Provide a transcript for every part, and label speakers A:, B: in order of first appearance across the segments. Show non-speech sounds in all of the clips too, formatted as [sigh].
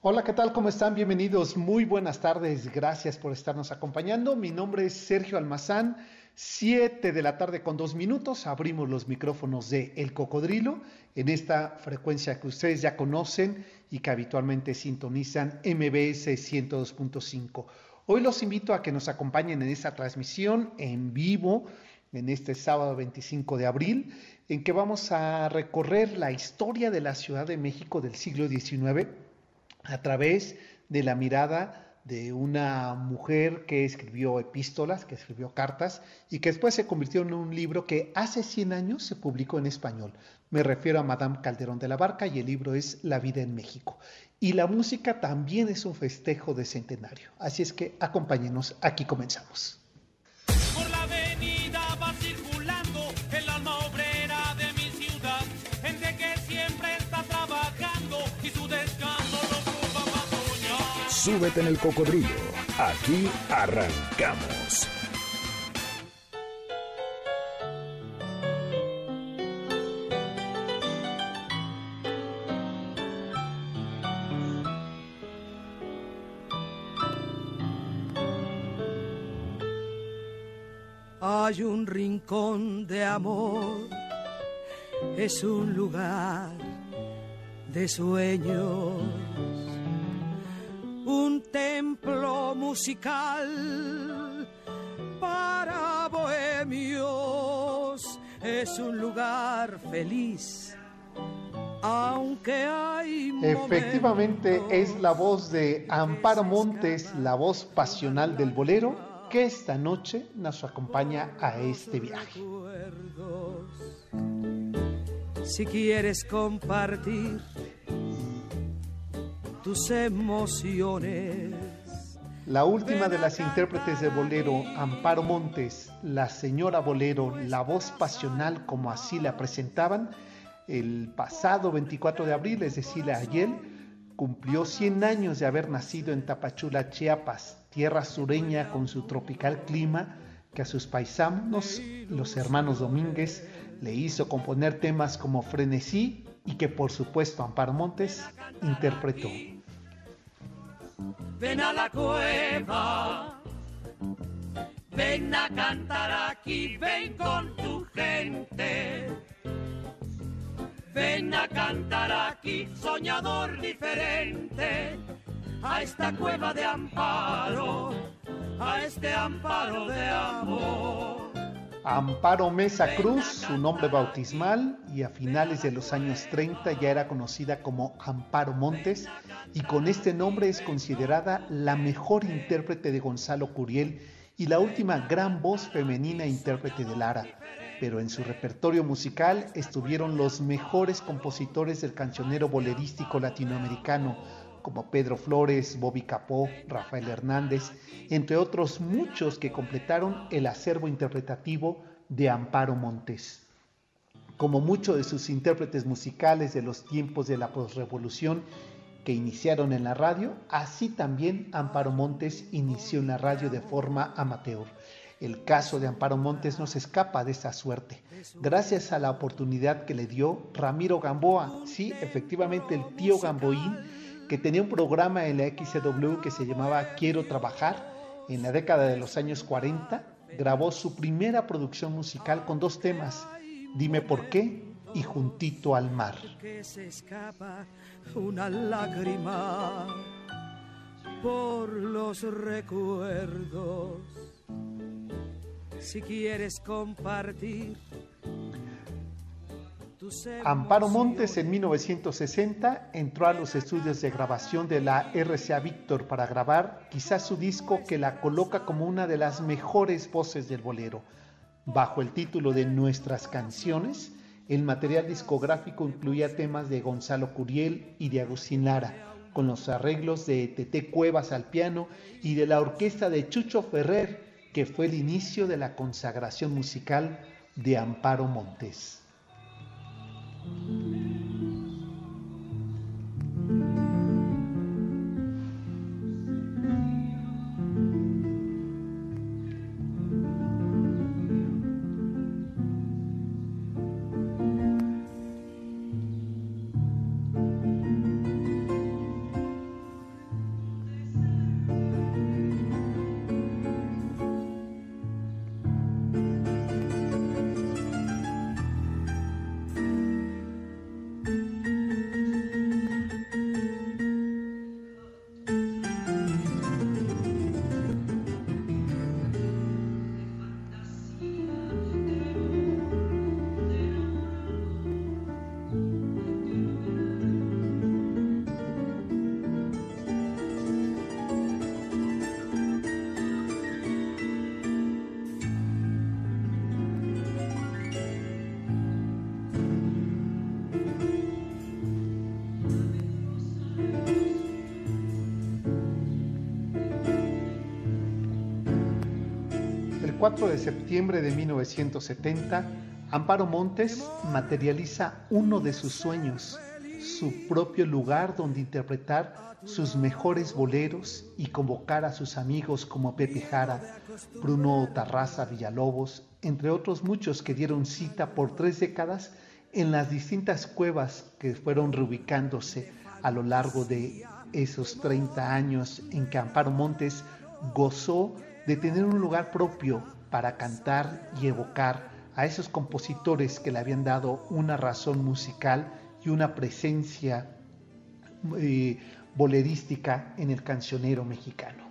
A: Hola, ¿qué tal? ¿Cómo están? Bienvenidos. Muy buenas tardes. Gracias por estarnos acompañando. Mi nombre es Sergio Almazán. Siete de la tarde con dos minutos. Abrimos los micrófonos de El Cocodrilo en esta frecuencia que ustedes ya conocen y que habitualmente sintonizan MBS 102.5. Hoy los invito a que nos acompañen en esta transmisión en vivo en este sábado 25 de abril, en que vamos a recorrer la historia de la Ciudad de México del siglo XIX a través de la mirada de una mujer que escribió epístolas, que escribió cartas y que después se convirtió en un libro que hace 100 años se publicó en español. Me refiero a Madame Calderón de la Barca y el libro es La vida en México. Y la música también es un festejo de centenario. Así es que acompáñenos, aquí comenzamos.
B: Súbete en el cocodrilo. Aquí arrancamos.
C: Hay un rincón de amor, es un lugar de sueños, musical para bohemios, es un lugar feliz. Aunque hay
A: Efectivamente es la voz de Amparo Montes, la voz pasional del bolero, que esta noche nos acompaña a este viaje.
C: Si quieres compartir tus emociones,
A: La última de las intérpretes de bolero, Amparo Montes, la señora bolero, la voz pasional como así la presentaban, el pasado 24 de abril, es decir, ayer, cumplió 100 años de haber nacido en Tapachula, Chiapas, tierra sureña con su tropical clima que a sus paisanos, los hermanos Domínguez, le hizo componer temas como Frenesí y que por supuesto Amparo Montes interpretó.
D: Ven a la cueva, ven a cantar aquí, ven con tu gente. Ven a cantar aquí, soñador diferente, a esta cueva de amparo, a este amparo de amor.
A: Amparo Mesa Cruz, su nombre bautismal, y a finales de los años 30 ya era conocida como Amparo Montes, y con este nombre es considerada la mejor intérprete de Gonzalo Curiel y la última gran voz femenina intérprete de Lara. Pero en su repertorio musical estuvieron los mejores compositores del cancionero bolerístico latinoamericano, como Pedro Flores, Bobby Capó, Rafael Hernández, entre otros muchos que completaron el acervo interpretativo de Amparo Montes. Como muchos de sus intérpretes musicales de los tiempos de la posrevolución que iniciaron en la radio, así también Amparo Montes inició en la radio de forma amateur. El caso de Amparo Montes no se escapa de esa suerte, gracias a la oportunidad que le dio Ramiro Gamboa, sí, efectivamente el tío Gamboín, que tenía un programa en la XCW que se llamaba Quiero Trabajar. En la década de los años 40 grabó su primera producción musical con dos temas, Dime por qué y Juntito al Mar.
C: que se escapa una lágrima por los recuerdos. Si quieres compartir
A: Amparo Montes en
C: emociones,
A: 1960 entró a los estudios de grabación de la RCA Víctor para grabar quizás su disco que la coloca como una de las mejores voces del bolero. Bajo el título de Nuestras canciones, el material discográfico incluía temas de Gonzalo Curiel y de Agustín Lara, con los arreglos de Tete Cuevas al piano y de la orquesta de Chucho Ferrer, que fue el inicio de la consagración musical de Amparo Montes. El 4 de septiembre de 1970, Amparo Montes materializa uno de sus sueños, su propio lugar donde interpretar sus mejores boleros y convocar a sus amigos como Pepe Jara, Bruno Tarraza Villalobos, entre otros muchos que dieron cita por tres décadas en las distintas cuevas que fueron reubicándose a lo largo de esos 30 años en que Amparo Montes gozó de tener un lugar propio para cantar y evocar a esos compositores que le habían dado una razón musical y una presencia eh, bolerística en el cancionero mexicano.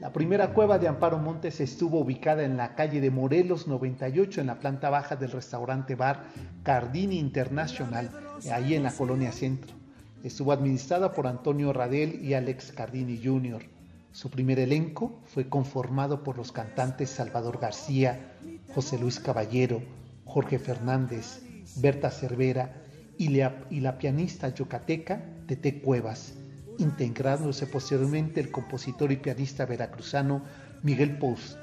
A: La primera cueva de Amparo Montes estuvo ubicada en la calle de Morelos 98, en la planta baja del restaurante bar Cardini International, ahí en la colonia Centro. Estuvo administrada por Antonio Radel y Alex Cardini Jr. Su primer elenco fue conformado por los cantantes Salvador García, José Luis Caballero, Jorge Fernández, Berta Cervera y la, pianista yucateca Tete Cuevas, integrándose posteriormente el compositor y pianista veracruzano Miguel Post.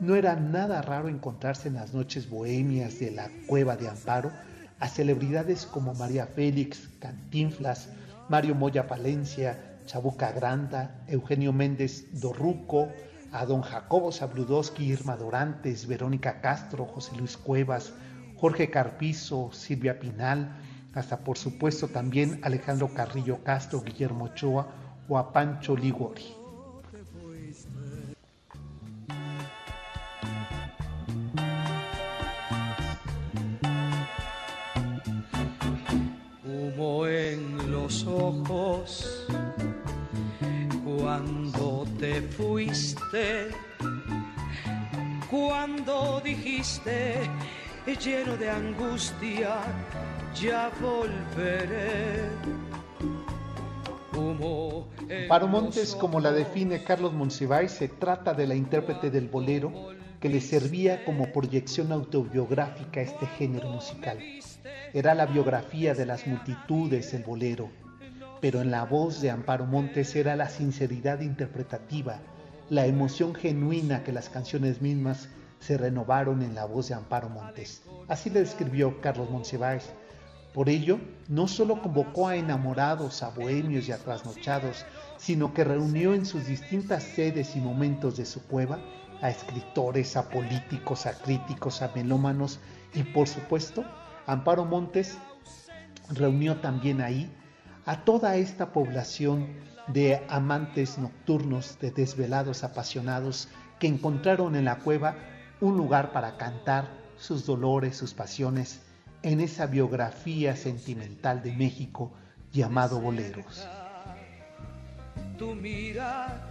A: No era nada raro encontrarse en las noches bohemias de la Cueva de Amparo a celebridades como María Félix, Cantinflas, Mario Moya Palencia, Chabuca Granda, Eugenio Méndez Dorruco, a don Jacobo Zabludowski, Irma Dorantes, Verónica Castro, José Luis Cuevas, Jorge Carpizo, Silvia Pinal, hasta por supuesto también Alejandro Carrillo Castro, Guillermo Ochoa o a Pancho Ligori.
C: Humo en los ojos cuando te fuiste, cuando dijiste lleno de angustia, ya volveré. Humo los
A: Montes, como la define Carlos Monsiváis, se trata de la intérprete del bolero que le servía como proyección autobiográfica a este género musical. Era la biografía de las multitudes el bolero, pero en la voz de Amparo Montes era la sinceridad interpretativa, la emoción genuina que las canciones mismas se renovaron en la voz de Amparo Montes. Así le describió Carlos Monsiváis. Por ello, no solo convocó a enamorados, a bohemios y a trasnochados, sino que reunió en sus distintas sedes y momentos de su cueva a escritores, a políticos, a críticos, a melómanos y por supuesto, Amparo Montes reunió también ahí a toda esta población de amantes nocturnos, de desvelados apasionados que encontraron en la cueva un lugar para cantar sus dolores, sus pasiones en esa biografía sentimental de México llamado Boleros.
C: tu mirar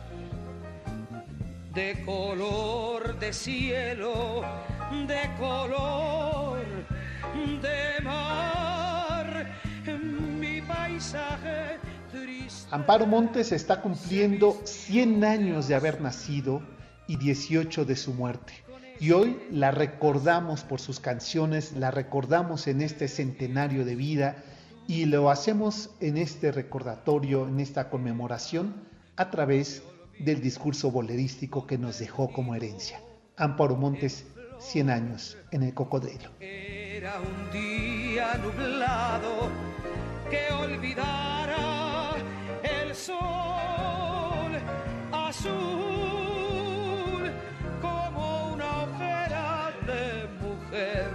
C: de color de cielo, de color de mar, paisaje triste.
A: Amparo Montes está cumpliendo 100 años de haber nacido y 18 de su muerte. Y hoy la recordamos por sus canciones, la recordamos en este centenario de vida y lo hacemos en este recordatorio, en esta conmemoración, a través del discurso bolerístico que nos dejó como herencia. Amparo Montes, 100 años en el cocodrilo.
C: Era un día nublado que olvidara el sol azul como una ojera de mujer,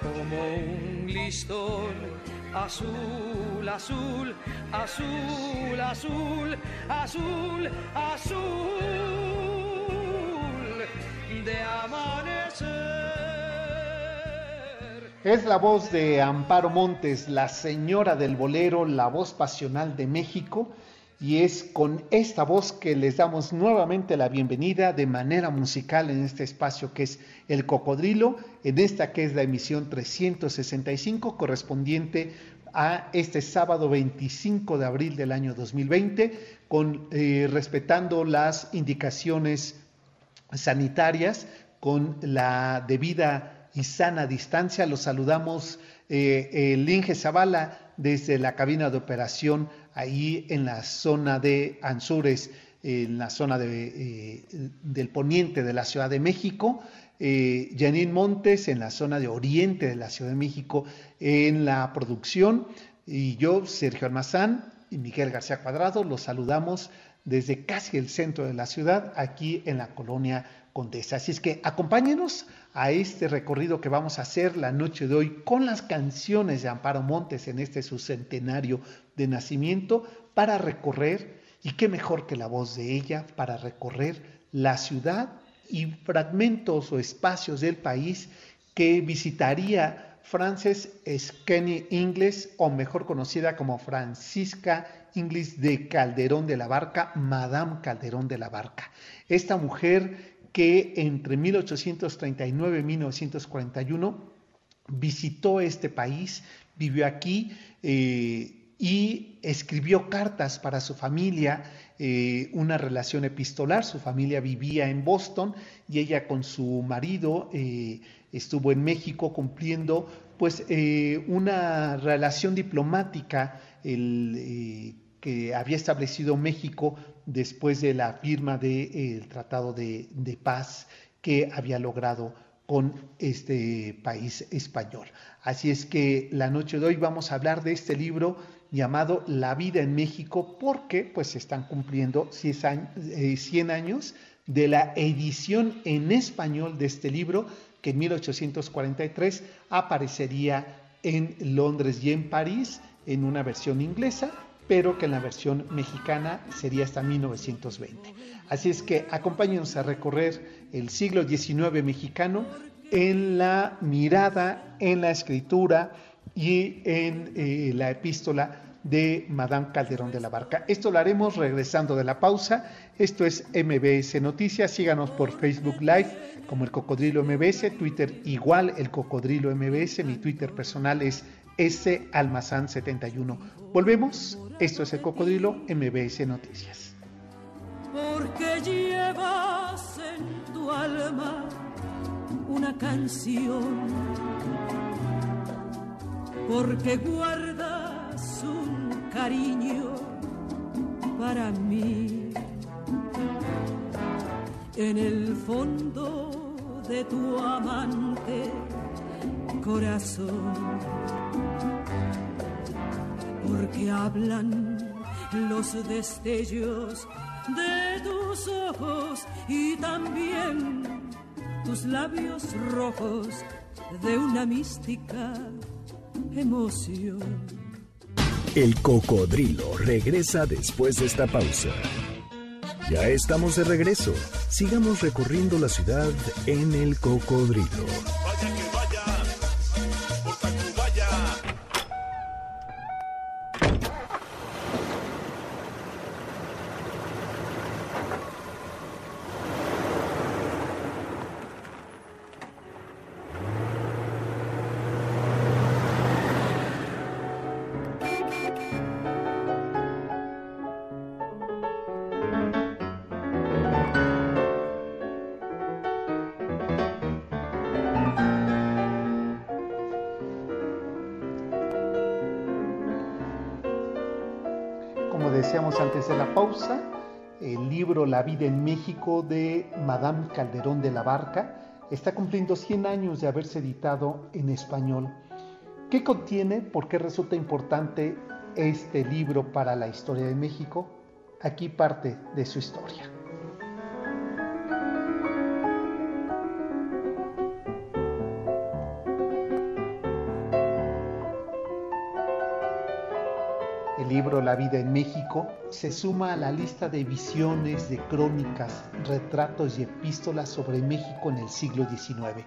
C: como un listón azul, azul, azul, azul, azul, azul de amanecer.
A: Es la voz de Amparo Montes, la señora del bolero, la voz pasional de México. Y es con esta voz que les damos nuevamente la bienvenida de manera musical en este espacio que es El Cocodrilo, en esta que es la emisión 365 correspondiente a este sábado 25 de abril del año 2020, con, eh, respetando las indicaciones sanitarias, con la debida y sana distancia. Los saludamos eh, Inge Zavala desde la cabina de operación ahí en la zona de Anzures, en la zona de, eh, del poniente de la Ciudad de México. Eh, Montes en la zona de oriente de la Ciudad de México en la producción y yo, Sergio Almazán y Miguel García Cuadrado, los saludamos desde casi el centro de la ciudad, aquí en la colonia Condesa. Así es que acompáñenos a este recorrido que vamos a hacer la noche de hoy con las canciones de Amparo Montes en este su centenario de nacimiento para recorrer, y qué mejor que la voz de ella, para recorrer la ciudad y fragmentos o espacios del país que visitaría Frances Skenny Ingles, o mejor conocida como Francisca Inglis de Calderón de la Barca, Madame Calderón de la Barca. Esta mujer que entre 1839 y 1941 visitó este país, vivió aquí eh, y escribió cartas para su familia, eh, una relación epistolar. Su familia vivía en Boston y ella con su marido eh, estuvo en México cumpliendo pues una relación diplomática que había establecido México después de la firma del de, Tratado de, Paz que había logrado con este país español. Así es que la noche de hoy vamos a hablar de este libro llamado La vida en México porque pues se están cumpliendo 100 años de la edición en español de este libro que en 1843 aparecería en Londres y en París en una versión inglesa pero que en la versión mexicana sería hasta 1920. Así es que acompáñenos a recorrer el siglo XIX mexicano en la mirada, en la escritura y en eh, la epístola de Madame Calderón de la Barca. Esto lo haremos regresando de la pausa. Esto es MBS Noticias. Síganos por Facebook Live como el Cocodrilo MBS, Twitter igual el Cocodrilo MBS. Mi Twitter personal es S Almazán 71. Volvemos. Esto es el Cocodrilo MBS Noticias.
E: Porque llevas en tu alma una canción. Porque guardas un cariño para mí. En el fondo de tu amante corazón porque hablan los destellos de tus ojos y también tus labios rojos de una mística emoción.
B: El cocodrilo regresa después de esta pausa. Ya estamos de regreso. Sigamos recorriendo la ciudad en el cocodrilo.
A: La vida en México de Madame Calderón de la Barca está cumpliendo 100 años de haberse editado en español. ¿Qué contiene? ¿Por qué resulta importante este libro para la historia de México? Aquí parte de su historia. Libro La vida en México se suma a la lista de visiones, de crónicas, retratos y epístolas sobre México en el siglo XIX.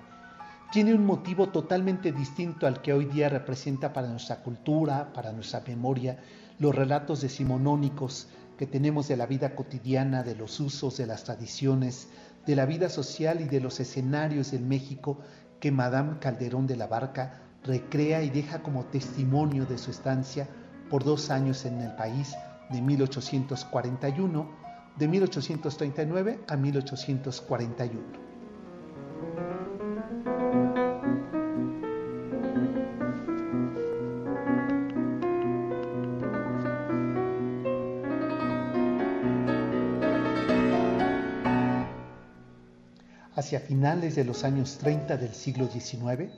A: Tiene un motivo totalmente distinto al que hoy día representa para nuestra cultura, para nuestra memoria, los relatos decimonónicos que tenemos de la vida cotidiana, de los usos, de las tradiciones, de la vida social y de los escenarios del México que Madame Calderón de la Barca recrea y deja como testimonio de su estancia por dos años en el país de 1841, de 1839 a 1841. Hacia finales de los años 30 del siglo XIX,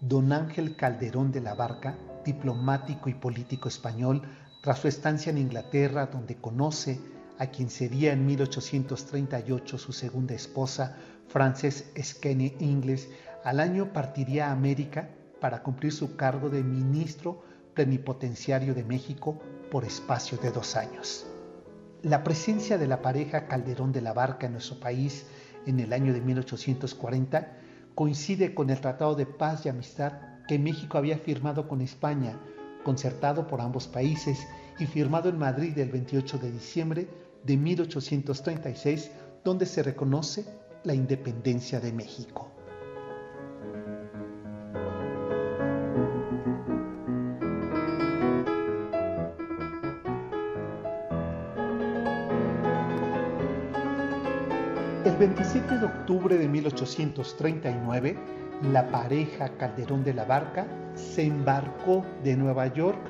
A: don Ángel Calderón de la Barca diplomático y político español, tras su estancia en Inglaterra, donde conoce a quien sería en 1838 su segunda esposa, Frances Skene Ingles, al año partiría a América para cumplir su cargo de ministro plenipotenciario de México por espacio de dos años. La presencia de la pareja Calderón de la Barca en nuestro país en el año de 1840 coincide con el Tratado de Paz y Amistad que México había firmado con España, concertado por ambos países y firmado en Madrid el 28 de diciembre de 1836, donde se reconoce la independencia de México. El 27 de octubre de 1839, la pareja Calderón de la Barca se embarcó de Nueva York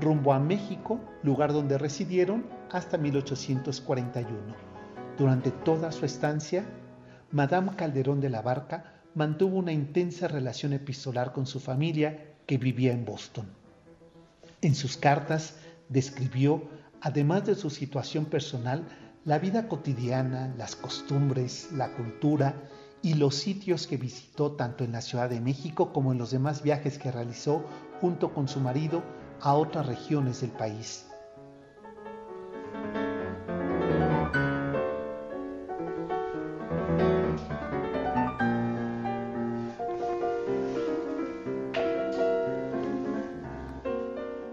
A: rumbo a México, lugar donde residieron hasta 1841. Durante toda su estancia, Madame Calderón de la Barca mantuvo una intensa relación epistolar con su familia que vivía en Boston. En sus cartas describió, además de su situación personal, la vida cotidiana, las costumbres, la cultura y los sitios que visitó tanto en la Ciudad de México como en los demás viajes que realizó junto con su marido a otras regiones del país.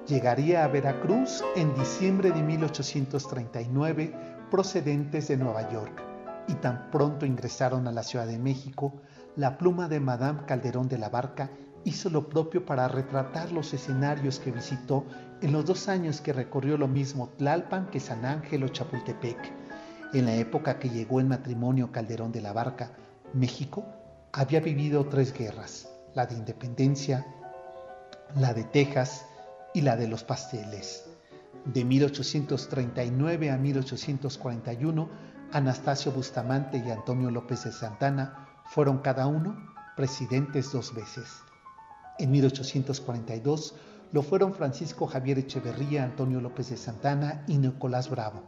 A: Llegaría a Veracruz en diciembre de 1839 procedentes de Nueva York y tan pronto ingresaron a la Ciudad de México, la pluma de Madame Calderón de la Barca hizo lo propio para retratar los escenarios que visitó en los dos años que recorrió lo mismo Tlalpan que San Ángel o Chapultepec. En la época que llegó en matrimonio Calderón de la Barca, México había vivido tres guerras, la de independencia, la de Texas y la de los pasteles. De 1839 a 1841 Anastasio Bustamante y Antonio López de Santana fueron cada uno presidentes dos veces. En 1842 lo fueron Francisco Javier Echeverría, Antonio López de Santana y Nicolás Bravo.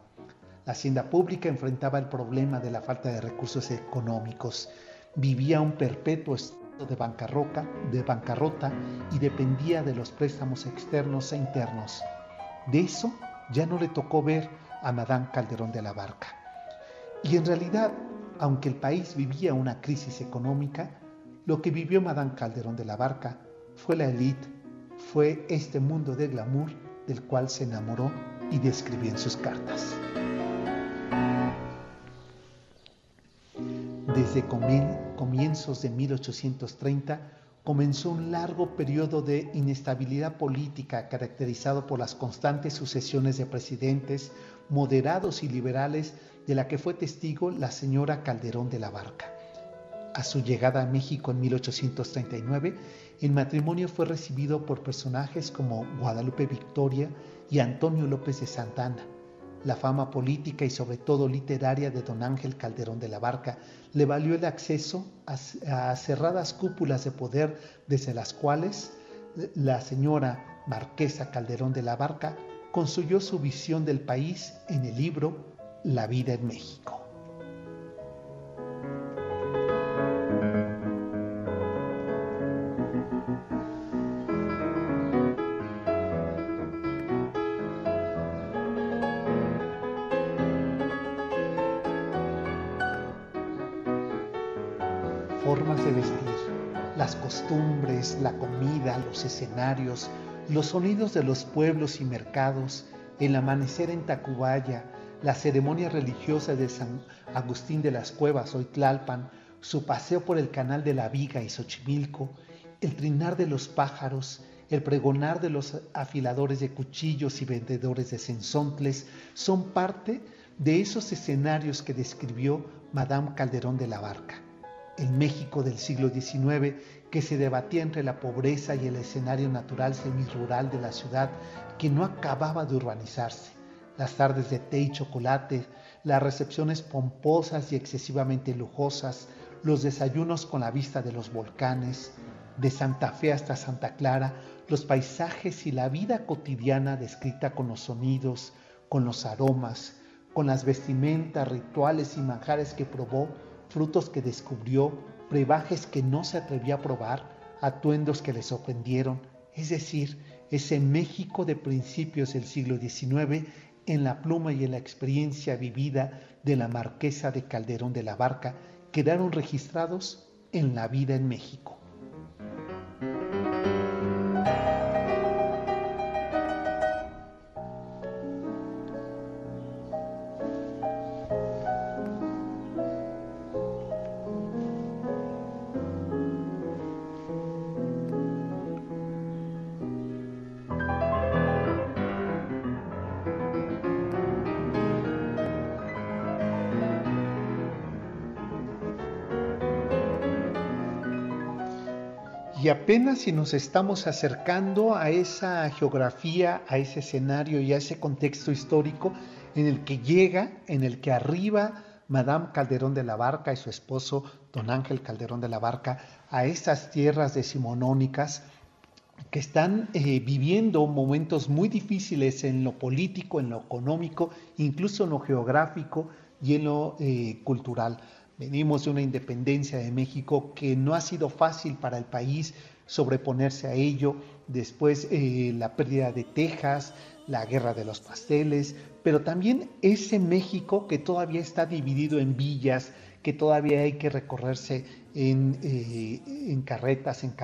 A: La hacienda pública enfrentaba el problema de la falta de recursos económicos. Vivía un perpetuo estado de bancarrota, de bancarrota y dependía de los préstamos externos e internos. De eso ya no le tocó ver a Madame Calderón de la Barca. Y en realidad, aunque el país vivía una crisis económica, lo que vivió Madame Calderón de la Barca fue la élite, fue este mundo de glamour del cual se enamoró y describió en sus cartas. Desde comienzos de 1830 comenzó un largo periodo de inestabilidad política caracterizado por las constantes sucesiones de presidentes moderados y liberales de la que fue testigo la señora Calderón de la Barca. A su llegada a México en 1839, el matrimonio fue recibido por personajes como Guadalupe Victoria y Antonio López de Santana. La fama política y sobre todo literaria de don Ángel Calderón de la Barca le valió el acceso a, cerradas cúpulas de poder desde las cuales la señora Marquesa Calderón de la Barca construyó su visión del país en el libro La vida en México. formas de vestir, las costumbres, la comida, los escenarios, los sonidos de los pueblos y mercados, el amanecer en Tacubaya, la ceremonia religiosa de San Agustín de las Cuevas, hoy Tlalpan, su paseo por el canal de la Viga y Xochimilco, el trinar de los pájaros, el pregonar de los afiladores de cuchillos y vendedores de sensontles, son parte de esos escenarios que describió Madame Calderón de la Barca. El México del siglo XIX que se debatía entre la pobreza y el escenario natural semirural de la ciudad que no acababa de urbanizarse. Las tardes de té y chocolate, las recepciones pomposas y excesivamente lujosas, los desayunos con la vista de los volcanes, de Santa Fe hasta Santa Clara, los paisajes y la vida cotidiana descrita con los sonidos, con los aromas, con las vestimentas, rituales y manjares que probó frutos que descubrió, brebajes que no se atrevió a probar, atuendos que le sorprendieron, es decir, ese México de principios del siglo XIX en la pluma y en la experiencia vivida de la marquesa de Calderón de la Barca quedaron registrados en la vida en México. Y apenas si nos estamos acercando a esa geografía, a ese escenario y a ese contexto histórico en el que llega, en el que arriba Madame Calderón de la Barca y su esposo Don Ángel Calderón de la Barca a esas tierras decimonónicas que están eh, viviendo momentos muy difíciles en lo político, en lo económico, incluso en lo geográfico y en lo eh, cultural. Venimos de una independencia de México que no ha sido fácil para el país sobreponerse a ello. Después eh, la pérdida de Texas, la guerra de los pasteles, pero también ese México que todavía está dividido en villas, que todavía hay que recorrerse en, eh, carretas, en,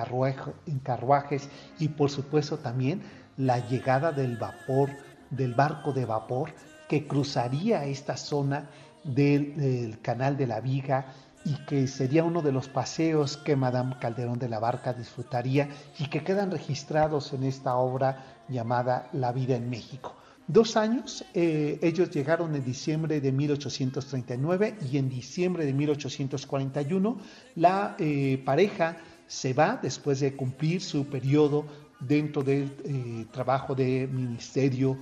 A: en carruajes y por supuesto también la llegada del vapor, del barco de vapor que cruzaría esta zona del, canal de la Viga y que sería uno de los paseos que Madame Calderón de la Barca disfrutaría y que quedan registrados en esta obra llamada La vida en México. Dos años, eh, ellos llegaron en diciembre de 1839 y en diciembre de 1841 la eh, pareja se va después de cumplir su periodo dentro del eh, trabajo de ministerio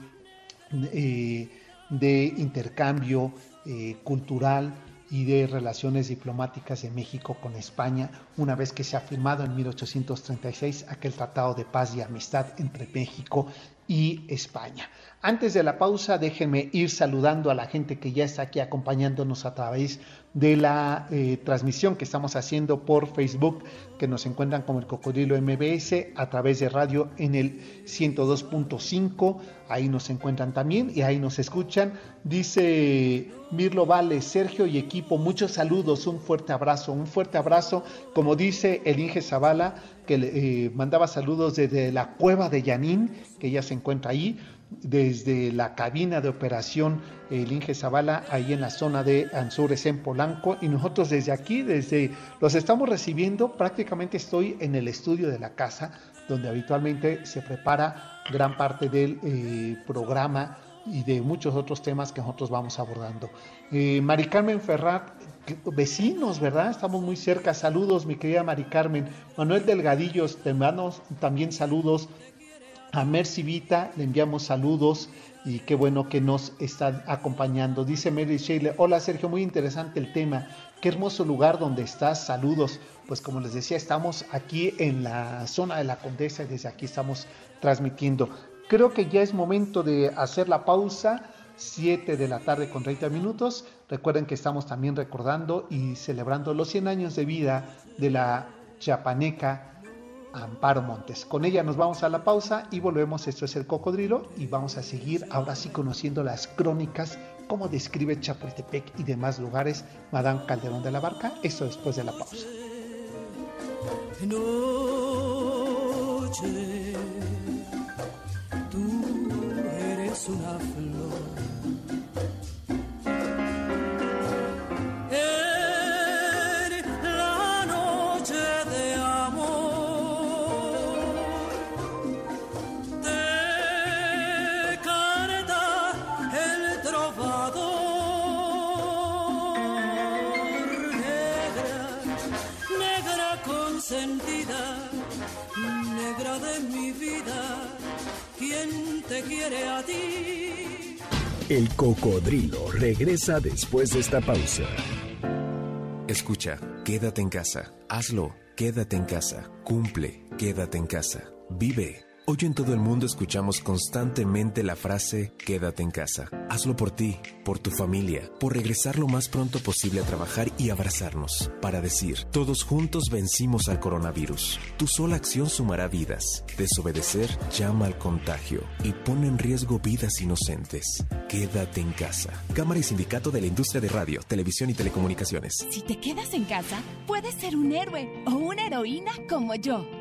A: de intercambio eh, cultural y de relaciones diplomáticas de México con España, una vez que se ha firmado en 1836 aquel tratado de paz y amistad entre México y España. Antes de la pausa, déjenme ir saludando a la gente que ya está aquí acompañándonos a través de la eh, transmisión que estamos haciendo por Facebook, que nos encuentran como el Cocodrilo MBS, a través de radio en el 102.5, ahí nos encuentran también y ahí nos escuchan. Dice Mirlo Vale, Sergio y equipo, muchos saludos, un fuerte abrazo, un fuerte abrazo, como dice el Inge Zavala, que le eh, mandaba saludos desde la cueva de Yanín, que ya se encuentra ahí desde la cabina de operación el Inge Zavala, ahí en la zona de Anzures en Polanco, y nosotros desde aquí, desde los estamos recibiendo, prácticamente estoy en el estudio de la casa, donde habitualmente se prepara gran parte del eh, programa y de muchos otros temas que nosotros vamos abordando. Eh, Mari Carmen Ferrat, vecinos, ¿verdad? Estamos muy cerca. Saludos, mi querida Mari Carmen. Manuel Delgadillos, te mando también saludos A Mercy Vita le enviamos saludos y qué bueno que nos está acompañando. Dice Mary Shelley, hola Sergio, muy interesante el tema. Qué hermoso lugar donde estás, saludos. Pues como les decía, estamos aquí en la zona de la Condesa y desde aquí estamos transmitiendo. Creo que ya es momento de hacer la pausa. 7 de la tarde con 30 minutos. Recuerden que estamos también recordando y celebrando los 100 años de vida de la chapaneca Amparo Montes. Con ella nos vamos a la pausa y volvemos. Esto es el cocodrilo y vamos a seguir ahora sí conociendo las crónicas, cómo describe Chapultepec y demás lugares Madame Calderón de la Barca. Esto después de la pausa.
B: El cocodrilo regresa después de esta pausa.
F: Escucha, quédate en casa. Hazlo, quédate en casa. Cumple, quédate en casa. Vive. Hoy en todo el mundo escuchamos constantemente la frase quédate en casa. Hazlo por ti, por tu familia, por regresar lo más pronto posible a trabajar y abrazarnos, para decir, todos juntos vencimos al coronavirus. Tu sola acción sumará vidas. Desobedecer llama al contagio y pone en riesgo vidas inocentes. Quédate en casa. Cámara y Sindicato de la Industria de Radio, Televisión y Telecomunicaciones.
G: Si te quedas en casa, puedes ser un héroe o una heroína como yo.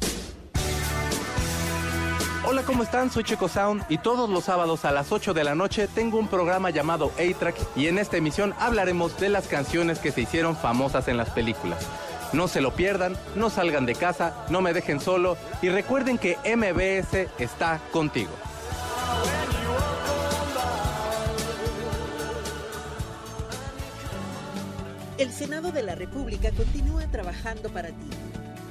H: Hola, ¿cómo están? Soy Checo Sound y todos los sábados a las 8 de la noche tengo un programa llamado A-Track y en esta emisión hablaremos de las canciones que se hicieron famosas en las películas. No se lo pierdan, no salgan de casa, no me dejen solo y recuerden que MBS está contigo.
I: El Senado de la República continúa trabajando para ti.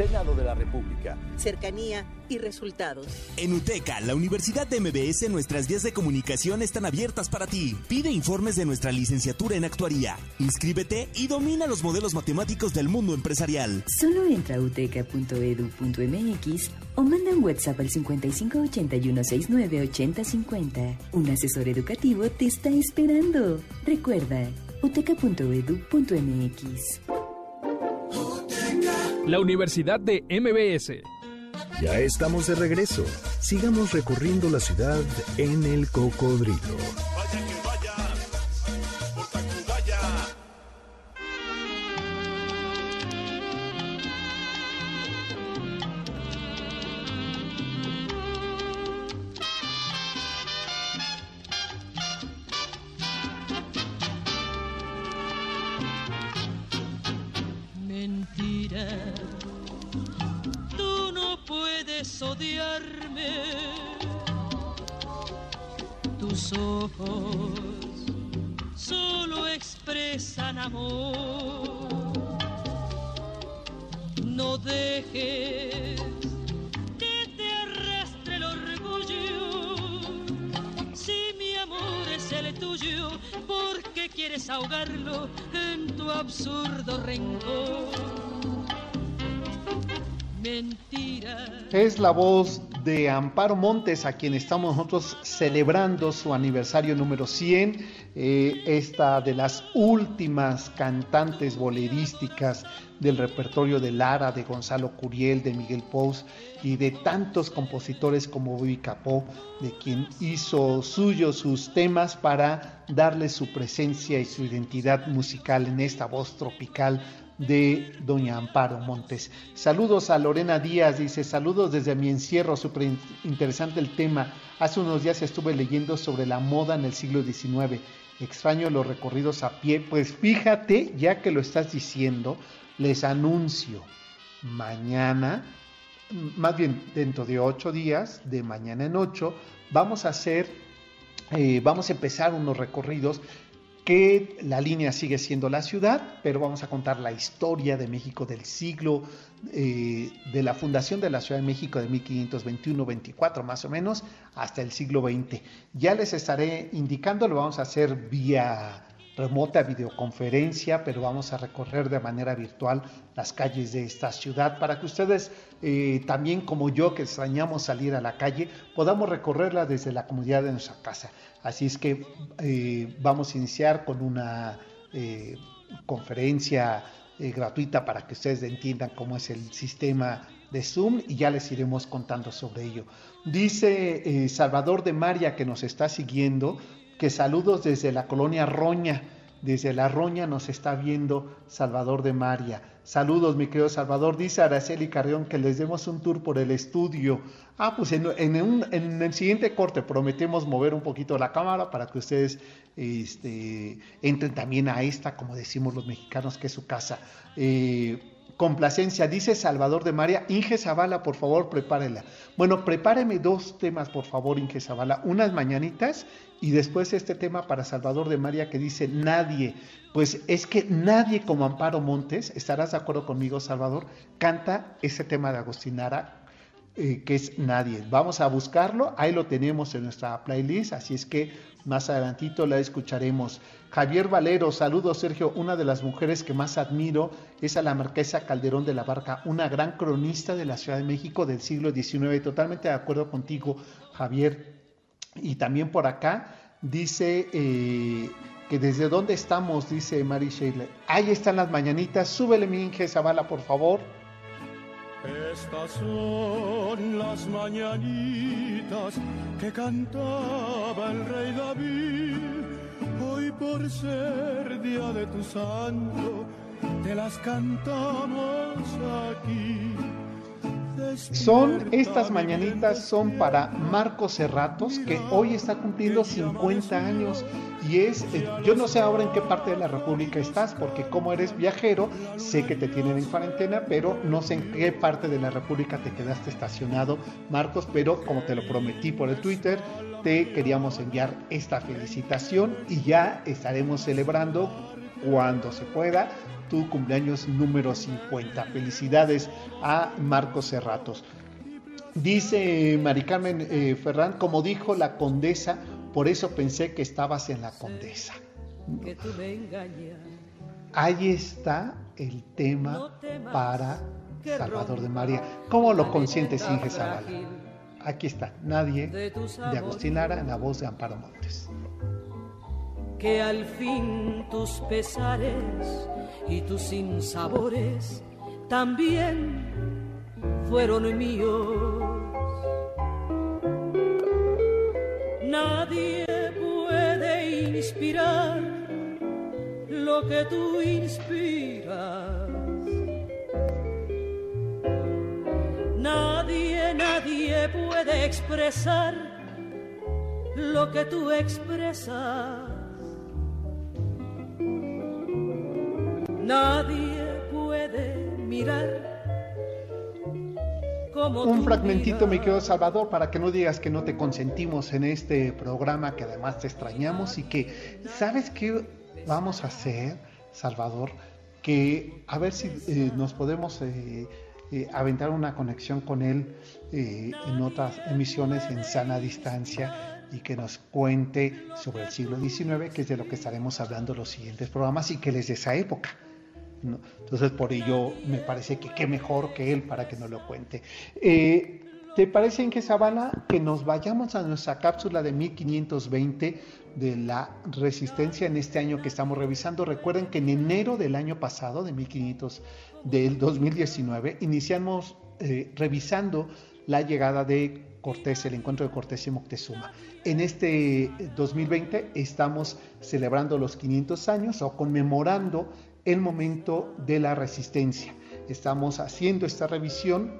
J: Senado de la República.
I: Cercanía y resultados.
K: En UTECA, la Universidad de MBS, nuestras vías de comunicación están abiertas para ti. Pide informes de nuestra licenciatura en actuaría. Inscríbete y domina los modelos matemáticos del mundo empresarial.
L: Solo entra a uteca.edu.mx o manda un WhatsApp al 5581698050. Un asesor educativo te está esperando. Recuerda, uteca.edu.mx.
M: La Universidad de MBS.
B: Ya estamos de regreso. Sigamos recorriendo la ciudad en el cocodrilo.
C: Ojos solo expresan amor. No dejes que te arrastre el orgullo. Si mi amor es el tuyo, ¿por qué quieres ahogarlo en tu absurdo rencor?
A: Es la voz de Amparo Montes, a quien estamos nosotros celebrando su aniversario número 100. Eh, esta de las últimas cantantes bolerísticas del repertorio de Lara, de Gonzalo Curiel, de Miguel Pous y de tantos compositores como Bobby Capó, de quien hizo suyos sus temas para darle su presencia y su identidad musical en esta voz tropical de doña Amparo Montes. Saludos a Lorena Díaz, dice, saludos desde mi encierro, súper interesante el tema. Hace unos días estuve leyendo sobre la moda en el siglo XIX. Extraño los recorridos a pie. Pues fíjate, ya que lo estás diciendo, les anuncio mañana, más bien dentro de ocho días, de mañana en ocho, vamos a hacer, eh, vamos a empezar unos recorridos que la línea sigue siendo la ciudad, pero vamos a contar la historia de México del siglo, eh, de la fundación de la Ciudad de México de 1521-24 más o menos, hasta el siglo XX. Ya les estaré indicando, lo vamos a hacer vía remota videoconferencia, pero vamos a recorrer de manera virtual las calles de esta ciudad para que ustedes, eh, también como yo que extrañamos salir a la calle, podamos recorrerla desde la comunidad de nuestra casa. Así es que eh, vamos a iniciar con una eh, conferencia gratuita para que ustedes entiendan cómo es el sistema de Zoom y ya les iremos contando sobre ello. Dice Salvador de María que nos está siguiendo, que saludos desde la colonia Roña. Desde la Roña nos está viendo Salvador de María. Saludos, mi querido Salvador. Dice Araceli Carrión que les demos un tour por el estudio. Ah, pues en, el siguiente corte prometemos mover un poquito la cámara para que ustedes este, entren también a esta, como decimos los mexicanos, que es su casa. Eh, complacencia, dice Salvador de María. Inge Zavala, por favor, prepárela. Bueno, prepáreme dos temas, por favor, Inge Zavala. Unas mañanitas y después este tema para Salvador de María que dice nadie. Pues es que nadie como Amparo Montes, estarás de acuerdo conmigo, Salvador, canta ese tema de Agustinara eh, que es nadie. Vamos a buscarlo, ahí lo tenemos en nuestra playlist, así es que más adelantito la escucharemos. Javier Valero, saludos Sergio, una de las mujeres que más admiro es a la marquesa Calderón de la Barca, una gran cronista de la Ciudad de México del siglo XIX, totalmente de acuerdo contigo Javier. Y también por acá dice eh, que desde dónde estamos, dice Mary Shayla. Ahí están las mañanitas, súbele mi Inge Zavala, por favor.
N: Estas son las mañanitas que cantaba el rey David. Hoy por ser día de tu santo, te las cantamos aquí.
A: Son estas mañanitas son para Marcos Serratos que hoy está cumpliendo 50 años y es eh, yo no sé ahora en qué parte de la República estás porque como eres viajero sé que te tienen en cuarentena pero no sé en qué parte de la República te quedaste estacionado Marcos pero como te lo prometí por el Twitter te queríamos enviar esta felicitación y ya estaremos celebrando cuando se pueda tu cumpleaños número 50. Felicidades a Marcos Serratos. Dice Mari Carmen eh, Ferrán, como dijo la condesa, por eso pensé que estabas en la condesa. Ahí está el tema para Salvador de María. ¿Cómo lo consientes, Inge Zavala? Aquí está, Nadie de Agustín Lara en la voz de Amparo Montes.
E: Que al fin tus pesares y tus sinsabores también fueron míos. Nadie puede inspirar lo que tú inspiras. Nadie, nadie puede expresar lo que tú expresas. Nadie puede mirar. Como
A: Un fragmentito, mi querido Salvador, para que no digas que no te consentimos en este programa, que además te extrañamos y que, ¿sabes qué vamos a hacer, Salvador? Que a ver si eh, nos podemos eh, eh, aventar una conexión con él en otras emisiones en sana distancia y que nos cuente sobre el siglo XIX, que es de lo que estaremos hablando los siguientes programas y que les de esa época.
O: Entonces, por ello, me parece que qué mejor que él para que nos lo cuente. Eh, ¿Te parece, en que que nos vayamos a nuestra cápsula de 1520 de la resistencia en este año que estamos revisando? Recuerden que en enero del año pasado, de 1500, del 2019, iniciamos eh, revisando la llegada de Cortés, el encuentro de Cortés y Moctezuma. En este 2020 estamos celebrando los 500 años o conmemorando el momento de la resistencia. Estamos haciendo esta revisión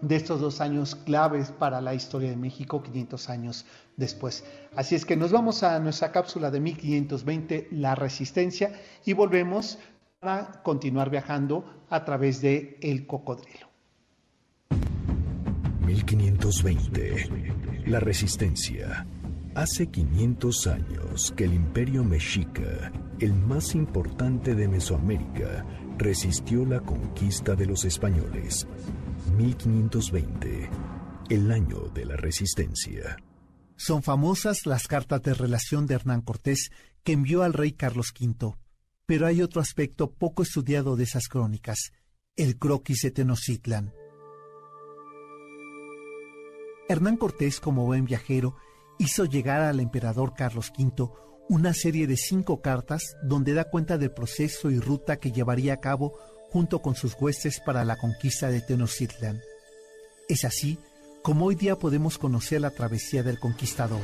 O: de estos dos años claves para la historia de México 500 años después. Así es que nos vamos a nuestra cápsula de 1520, la resistencia, y volvemos para continuar viajando a través de El Cocodrilo.
B: 1520, la resistencia. Hace 500 años que el imperio mexica, el más importante de Mesoamérica, resistió la conquista de los españoles 1520, el año de la resistencia.
A: Son famosas las cartas de relación de Hernán Cortés que envió al rey Carlos V, pero hay otro aspecto poco estudiado de esas crónicas, el croquis de Tenochtitlan. Hernán Cortés, como buen viajero, hizo llegar al emperador Carlos V una serie de cinco cartas donde da cuenta del proceso y ruta que llevaría a cabo junto con sus huestes para la conquista de Tenochtitlan. Es así como hoy día podemos conocer la travesía del conquistador.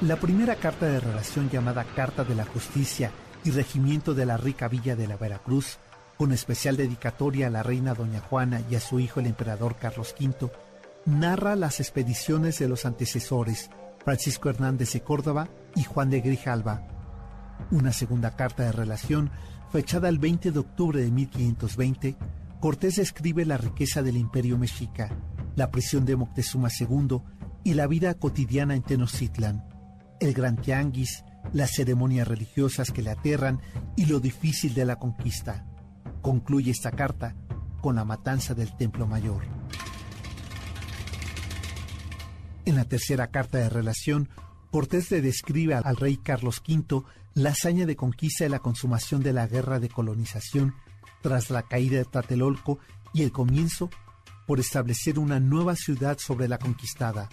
A: La primera carta de relación llamada Carta de la Justicia y Regimiento de la Rica Villa de la Veracruz, con especial dedicatoria a la reina Doña Juana y a su hijo el emperador Carlos V, narra las expediciones de los antecesores Francisco Hernández de Córdoba y Juan de Grijalva. Una segunda carta de relación fechada el 20 de octubre de 1520, Cortés describe la riqueza del imperio mexica, la prisión de Moctezuma II y la vida cotidiana en Tenochtitlan, el gran tianguis, las ceremonias religiosas que le aterran y lo difícil de la conquista. Concluye esta carta con la matanza del Templo Mayor. En la tercera carta de relación, Cortés le describe al rey Carlos V la hazaña de conquista y la consumación de la guerra de colonización tras la caída de Tlatelolco y el comienzo por establecer una nueva ciudad sobre la conquistada.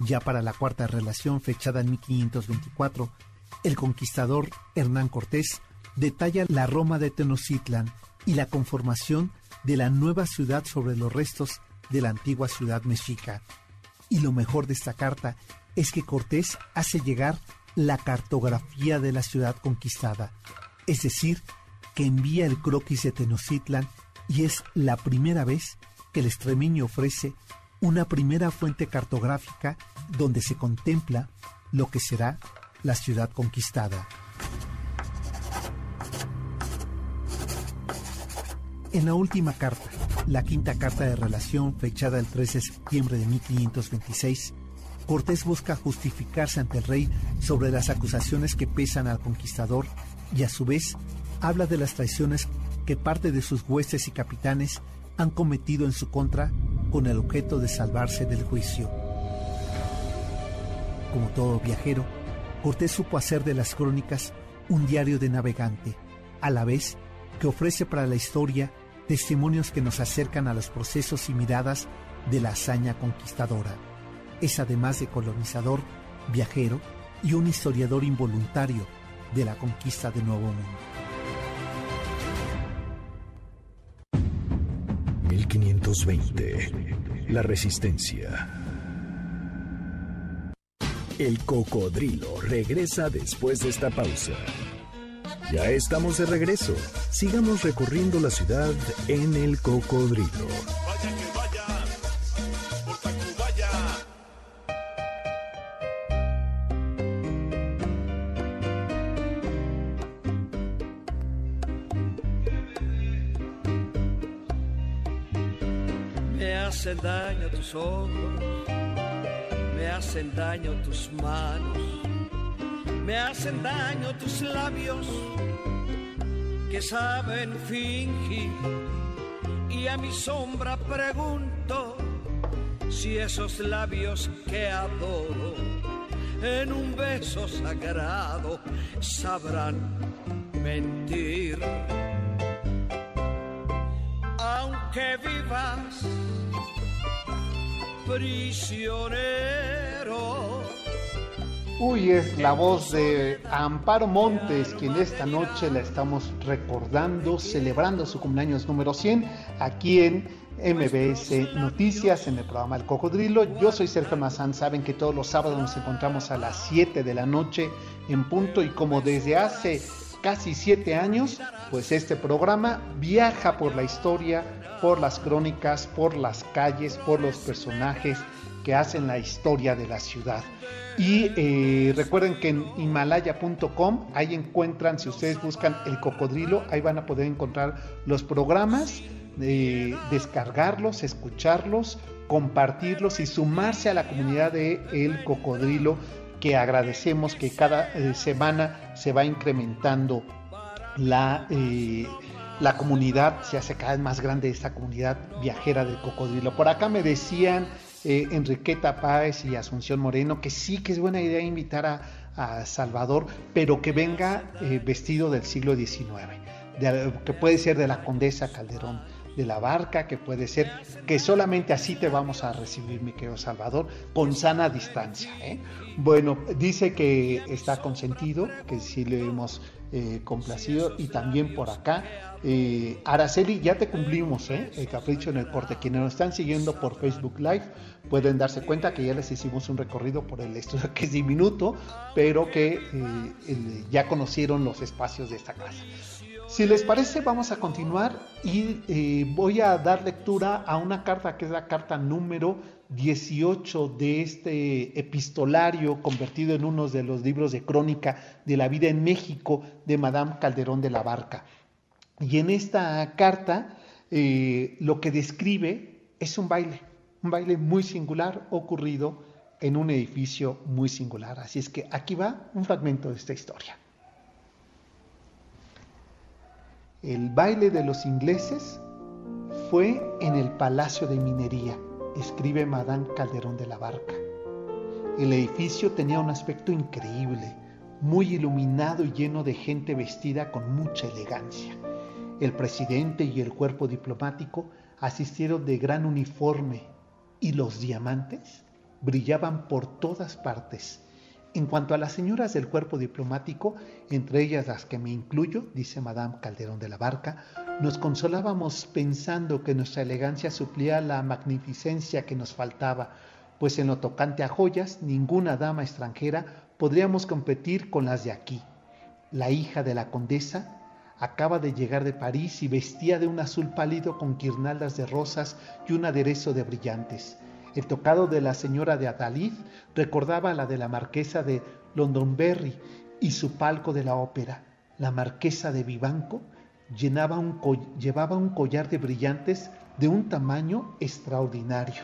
A: Ya para la cuarta relación fechada en 1524, el conquistador Hernán Cortés detalla la Roma de Tenochtitlan y la conformación de la nueva ciudad sobre los restos de la antigua ciudad mexica. Y lo mejor de esta carta es que Cortés hace llegar la cartografía de la ciudad conquistada, es decir, que envía el croquis de Tenochtitlan y es la primera vez que el extremeño ofrece una primera fuente cartográfica donde se contempla lo que será la ciudad conquistada. En la última carta, la quinta carta de relación fechada el 3 de septiembre de 1526, Cortés busca justificarse ante el rey sobre las acusaciones que pesan al conquistador y a su vez habla de las traiciones que parte de sus huestes y capitanes han cometido en su contra con el objeto de salvarse del juicio. Como todo viajero, Cortés supo hacer de las crónicas un diario de navegante, a la vez que ofrece para la historia testimonios que nos acercan a los procesos y miradas de la hazaña conquistadora es además de colonizador, viajero y un historiador involuntario de la conquista de Nuevo Mundo.
B: 1520. La resistencia. El cocodrilo regresa después de esta pausa. Ya estamos de regreso. Sigamos recorriendo la ciudad en el cocodrilo.
C: hacen daño tus ojos, me hacen daño tus manos, me hacen daño tus labios que saben fingir. Y a mi sombra pregunto si esos labios que adoro en un beso sagrado sabrán
P: mentir. Aunque vivas prisionero.
A: Uy, es la voz de Amparo Montes, quien esta noche la estamos recordando, celebrando su cumpleaños número 100, aquí en MBS Noticias, en el programa El Cocodrilo. Yo soy Sergio Mazán, saben que todos los sábados nos encontramos a las 7 de la noche en punto y como desde hace casi 7 años, pues este programa viaja por la historia, por las crónicas, por las calles, por los personajes que hacen la historia de la ciudad. Y eh, recuerden que en himalaya.com, ahí encuentran, si ustedes buscan el cocodrilo, ahí van a poder encontrar los programas, eh, descargarlos, escucharlos, compartirlos y sumarse a la comunidad de El Cocodrilo, que agradecemos que cada eh, semana se va incrementando la, la comunidad, se hace cada vez más grande esta comunidad viajera del cocodrilo. Por acá me decían eh, Enriqueta Páez y Asunción Moreno, que sí que es buena idea invitar a, Salvador, pero que venga eh, vestido del siglo XIX, que puede ser de la condesa Calderón de la barca, que puede ser que solamente así te vamos a recibir, mi querido Salvador, con sana distancia. ¿eh? Bueno, dice que está consentido, que sí le hemos complacido, y también por acá eh, Araceli, ya te cumplimos ¿eh? el capricho en el corte. Quienes nos están siguiendo por Facebook Live pueden darse cuenta que ya les hicimos un recorrido por el estudio [laughs] que es diminuto, pero que eh, ya conocieron los espacios de esta casa. Si les parece, vamos a continuar y eh, voy a dar lectura a una carta que es la carta número 18 de este epistolario convertido en uno de los libros de crónica de la vida en México de Madame Calderón de la Barca. Y en esta carta eh, lo que describe es un baile, un baile muy singular ocurrido en un edificio muy singular. Así es que aquí va un fragmento de esta historia. El baile de los ingleses fue en el Palacio de Minería, escribe Madame Calderón de la Barca. El edificio tenía un aspecto increíble, muy iluminado y lleno de gente vestida con mucha elegancia. El presidente y el cuerpo diplomático asistieron de gran uniforme y los diamantes brillaban por todas partes. En cuanto a las señoras del cuerpo diplomático, entre ellas las que me incluyo, dice Madame Calderón de la Barca, nos consolábamos pensando que nuestra elegancia suplía la magnificencia que nos faltaba, pues en lo tocante a joyas, ninguna dama extranjera podríamos competir con las de aquí. La hija de la condesa Acaba de llegar de París y vestía de un azul pálido con guirnaldas de rosas y un aderezo de brillantes. El tocado de la señora de Adalid recordaba la de la marquesa de Londonberry y su palco de la ópera. La marquesa de Vivanco llevaba un collar de brillantes de un tamaño extraordinario.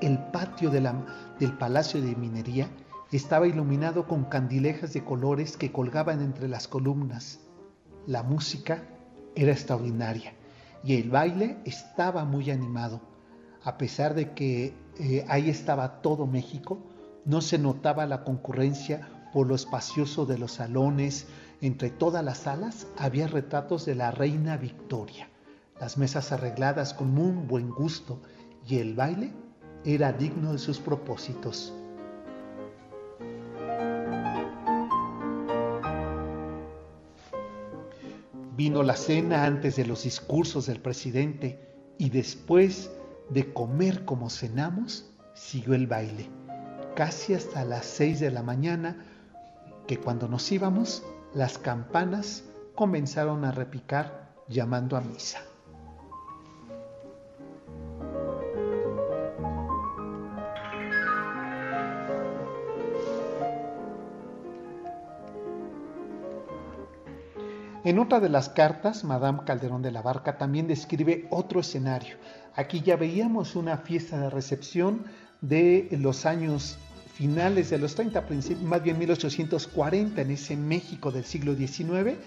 A: El patio del Palacio de Minería estaba iluminado con candilejas de colores que colgaban entre las columnas. La música era extraordinaria y el baile estaba muy animado. A pesar de que eh, ahí estaba todo México, no se notaba la concurrencia por lo espacioso de los salones. Entre todas las salas había retratos de la reina Victoria, las mesas arregladas con un buen gusto y el baile era digno de sus propósitos. Vino la cena antes de los discursos del presidente y después de comer como cenamos, siguió el baile, casi hasta las seis de la mañana, que cuando nos íbamos, las campanas comenzaron a repicar llamando a misa. En otra de las cartas, Madame Calderón de la Barca también describe otro escenario. Aquí ya veíamos una fiesta de recepción de los años finales de los 30, más bien 1840, en ese México del siglo XIX.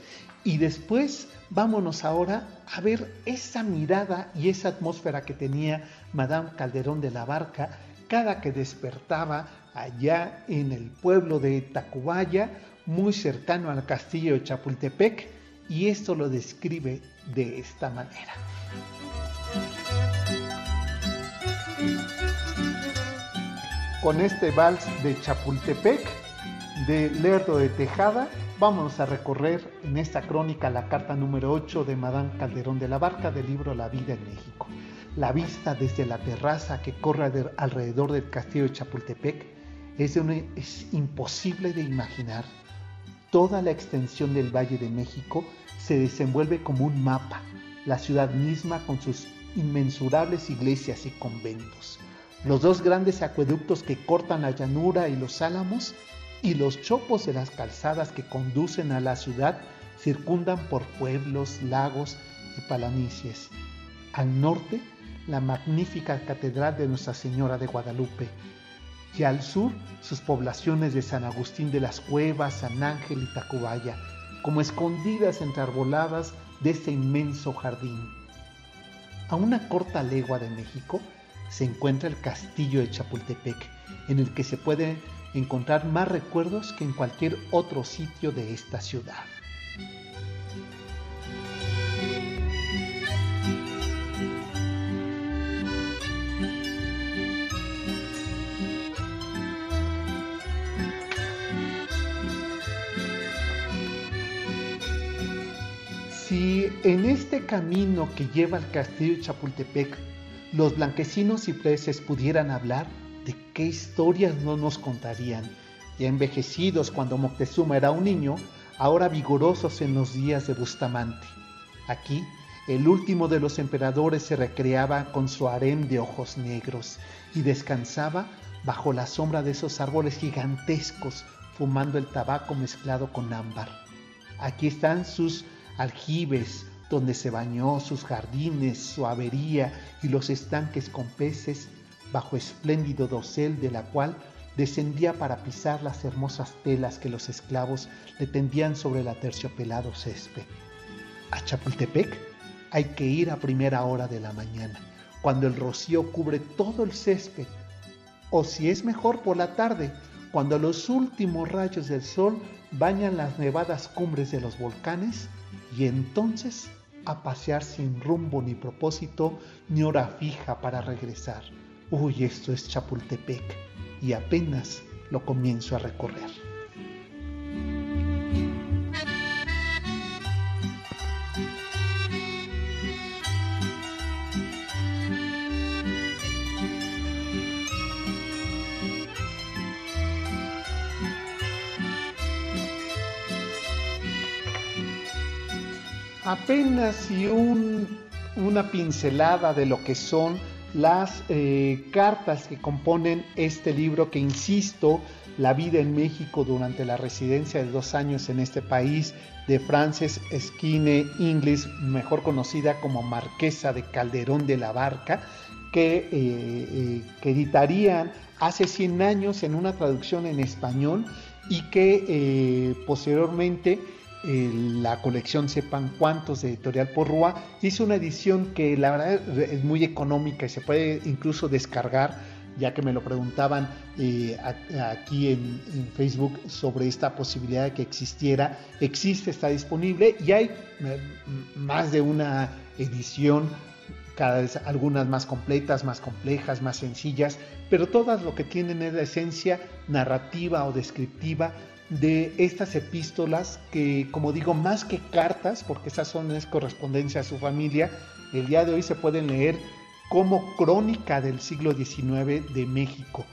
A: Y después vámonos ahora a ver esa mirada y esa atmósfera que tenía Madame Calderón de la Barca cada que despertaba allá en el pueblo de Tacubaya muy cercano al castillo de Chapultepec y esto lo describe de esta manera. Con este vals de Chapultepec, de Lerdo de Tejada, vamos a recorrer en esta crónica la carta número 8 de Madame Calderón de la Barca del libro La vida en México. La vista desde la terraza que corre alrededor del castillo de Chapultepec es, es imposible de imaginar. Toda la extensión del Valle de México se desenvuelve como un mapa, la ciudad misma con sus inmensurables iglesias y conventos los dos grandes acueductos que cortan la llanura y los álamos y los chopos de las calzadas que conducen a la ciudad circundan por pueblos, lagos y palanicies. Al norte, la magnífica catedral de Nuestra Señora de Guadalupe y al sur sus poblaciones de San Agustín de las Cuevas, San Ángel y Tacubaya, como escondidas entre arboladas de este inmenso jardín. A una corta legua de México, se encuentra el castillo de Chapultepec, en el que se pueden encontrar más recuerdos que en cualquier otro sitio de esta ciudad. En este camino que lleva al castillo de Chapultepec los blanquecinos y preces pudieran hablar, ¿de qué historias no nos contarían? Ya envejecidos cuando Moctezuma era un niño, ahora vigorosos en los días de Bustamante. Aquí, el último de los emperadores se recreaba con su harem de ojos negros y descansaba bajo la sombra de esos árboles gigantescos, fumando el tabaco mezclado con ámbar. Aquí están sus aljibes, donde se bañó, sus jardines, su avería y los estanques con peces, bajo espléndido dosel de la cual descendía para pisar las hermosas telas que los esclavos le tendían sobre el aterciopelado césped. A Chapultepec hay que ir a primera hora de la mañana, cuando el rocío cubre todo el césped, o si es mejor por la tarde, cuando los últimos rayos del sol bañan las nevadas cumbres de los volcanes y entonces a pasear sin rumbo ni propósito ni hora fija para regresar. Uy, esto es Chapultepec y apenas lo comienzo a recorrer. Apenas y una pincelada de lo que son las eh, cartas que componen este libro que, insisto, la vida en México durante la residencia de dos años en este país de Frances Esquine Inglis, mejor conocida como Marquesa de Calderón de la Barca, que, eh, eh, que editarían hace 100 años en una traducción en español y que posteriormente la colección Sepan Cuántos de Editorial Porrúa hizo una edición que la verdad es muy económica y se puede incluso descargar, ya que me lo preguntaban eh, aquí en, Facebook sobre esta posibilidad de que existiera. Existe, está disponible y hay eh, más de una edición cada vez algunas más completas, más complejas, más sencillas, pero todas lo que tienen es la esencia narrativa o descriptiva de estas epístolas que, como digo, más que cartas, porque esas son es correspondencia a su familia, el día de hoy se pueden leer como crónica del siglo XIX de México,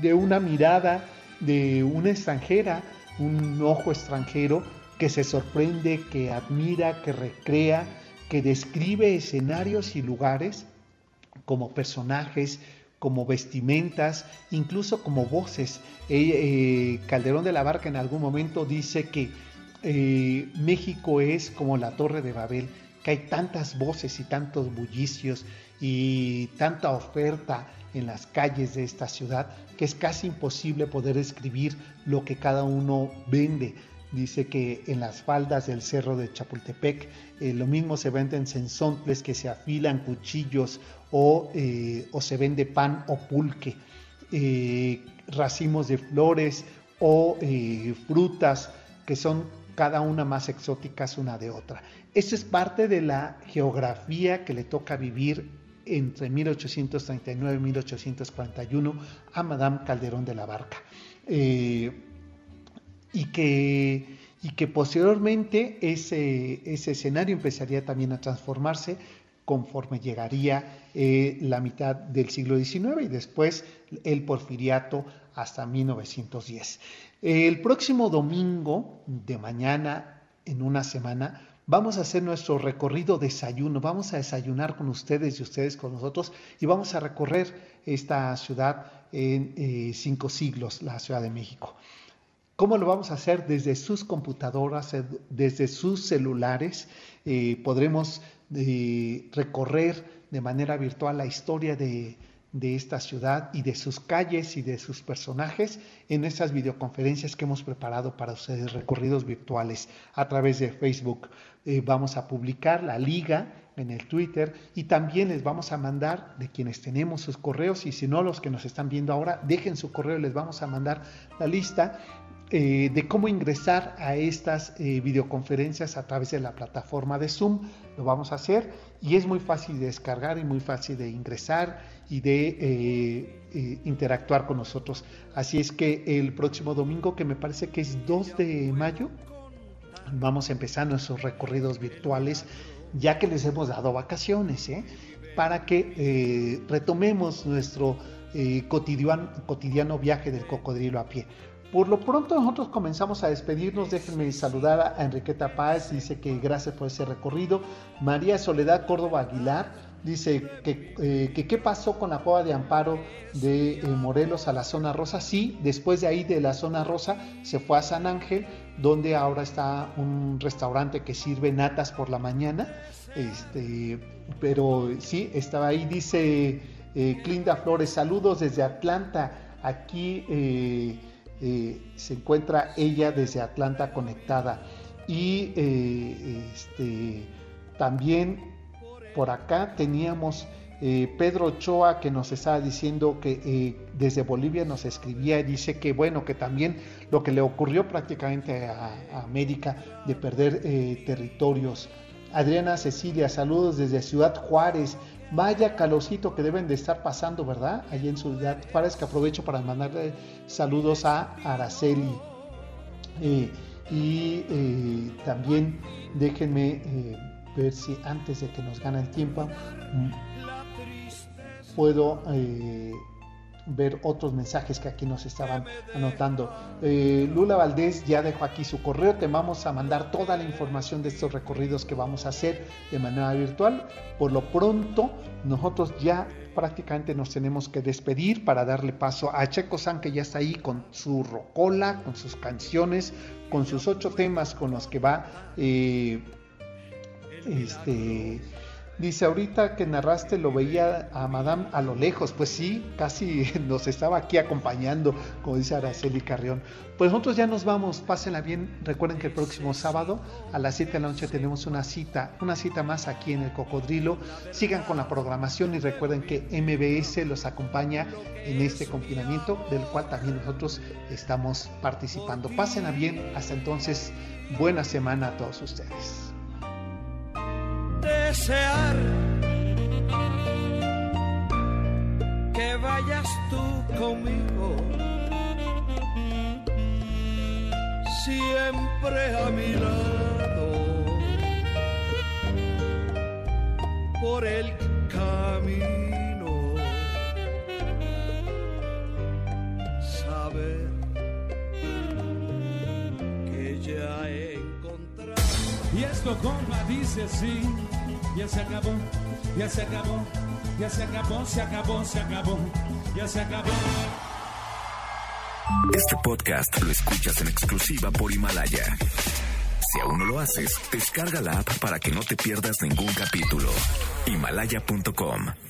A: de una mirada de una extranjera, un ojo extranjero que se sorprende, que admira, que recrea, que describe escenarios y lugares como personajes, como vestimentas, incluso como voces. Eh, eh, Calderón de la Barca en algún momento dice que eh, México es como la Torre de Babel, que hay tantas voces y tantos bullicios y tanta oferta en las calles de esta ciudad que es casi imposible poder escribir lo que cada uno vende. Dice que en las faldas del cerro de Chapultepec lo mismo se venden sensontles que se afilan cuchillos eh, o, se vende pan o pulque, eh, racimos de flores o eh, frutas que son cada una más exóticas una de otra. Eso es parte de la geografía que le toca vivir entre 1839 y 1841 a Madame Calderón de la Barca. Y, que, y que posteriormente ese, ese escenario empezaría también a transformarse conforme llegaría eh, la mitad del siglo XIX y después el porfiriato hasta 1910. El próximo domingo de mañana, en una semana, vamos a hacer nuestro recorrido desayuno, vamos a desayunar con ustedes y ustedes con nosotros y vamos a recorrer esta ciudad en eh, cinco siglos, la Ciudad de México. ¿Cómo lo vamos a hacer? Desde sus computadoras, eh, desde sus celulares, podremos recorrer de manera virtual la historia de, esta ciudad y de sus calles y de sus personajes en estas videoconferencias que hemos preparado para ustedes, recorridos virtuales a través de Facebook. Eh, vamos a publicar la liga en el Twitter y también les vamos a mandar de quienes tenemos sus correos y si no los que nos están viendo ahora, dejen su correo, les vamos a mandar la lista eh, de cómo ingresar a estas eh, videoconferencias a través de la plataforma de Zoom. Lo vamos a hacer y es muy fácil de descargar y muy fácil de ingresar y de eh, interactuar con nosotros. Así es que el próximo domingo, que me parece que es 2 de mayo, vamos a empezar nuestros recorridos virtuales, ya que les hemos dado vacaciones, para que retomemos nuestro cotidiano, cotidiano viaje del cocodrilo a pie. Por lo pronto nosotros comenzamos a despedirnos. Déjenme saludar a Enriqueta Paz, dice que gracias por ese recorrido. María Soledad Córdoba Aguilar dice que, eh, qué pasó con la cueva de amparo de eh, Morelos a la zona rosa. Sí, después de ahí de la zona rosa se fue a San Ángel, donde ahora está un restaurante que sirve natas por la mañana. Este, pero sí, estaba ahí, dice eh, Clinda Flores, saludos desde Atlanta. Aquí eh, se encuentra ella desde Atlanta conectada. Y eh, este, también por acá teníamos eh, Pedro Ochoa que nos estaba diciendo que desde Bolivia nos escribía y dice que bueno, que también lo que le ocurrió prácticamente a, a América de perder territorios. Adriana Cecilia, saludos desde Ciudad Juárez. Vaya calorcito que deben de estar pasando, ¿verdad? Allí en Ciudad Juárez, que aprovecho para mandarle saludos a Araceli. Eh, y eh, también déjenme eh, ver si antes de que nos gane el tiempo mm, puedo ver otros mensajes que aquí nos estaban anotando. Eh, Lula Valdés ya dejó aquí su correo, te vamos a mandar toda la información de estos recorridos que vamos a hacer de manera virtual. Por lo pronto, nosotros ya prácticamente nos tenemos que despedir para darle paso a Checo San, que ya está ahí con su rocola, con sus canciones, con sus ocho temas con los que va eh, este Dice, ahorita que narraste lo veía a Madame a lo lejos. Pues sí, casi [laughs] nos estaba aquí acompañando, como dice Araceli Carrión. Pues nosotros ya nos vamos, pásenla bien. Recuerden que el próximo sábado a las 7 de la noche tenemos una cita, una cita más aquí en el Cocodrilo. Sigan con la programación y recuerden que MBS los acompaña en este confinamiento, del cual también nosotros estamos participando. Pásenla bien, hasta entonces, buena semana a todos ustedes
P: desear que vayas tú conmigo, siempre a mi lado, por el camino, saber que ya he encontrado.
Q: Y esto, compa, dice sí ya se acabó, ya se acabó, ya se acabó, se acabó, se acabó, ya se acabó.
R: Este podcast lo escuchas en exclusiva por Himalaya. Si aún no lo haces, descarga la app para que no te pierdas ningún capítulo. Himalaya.com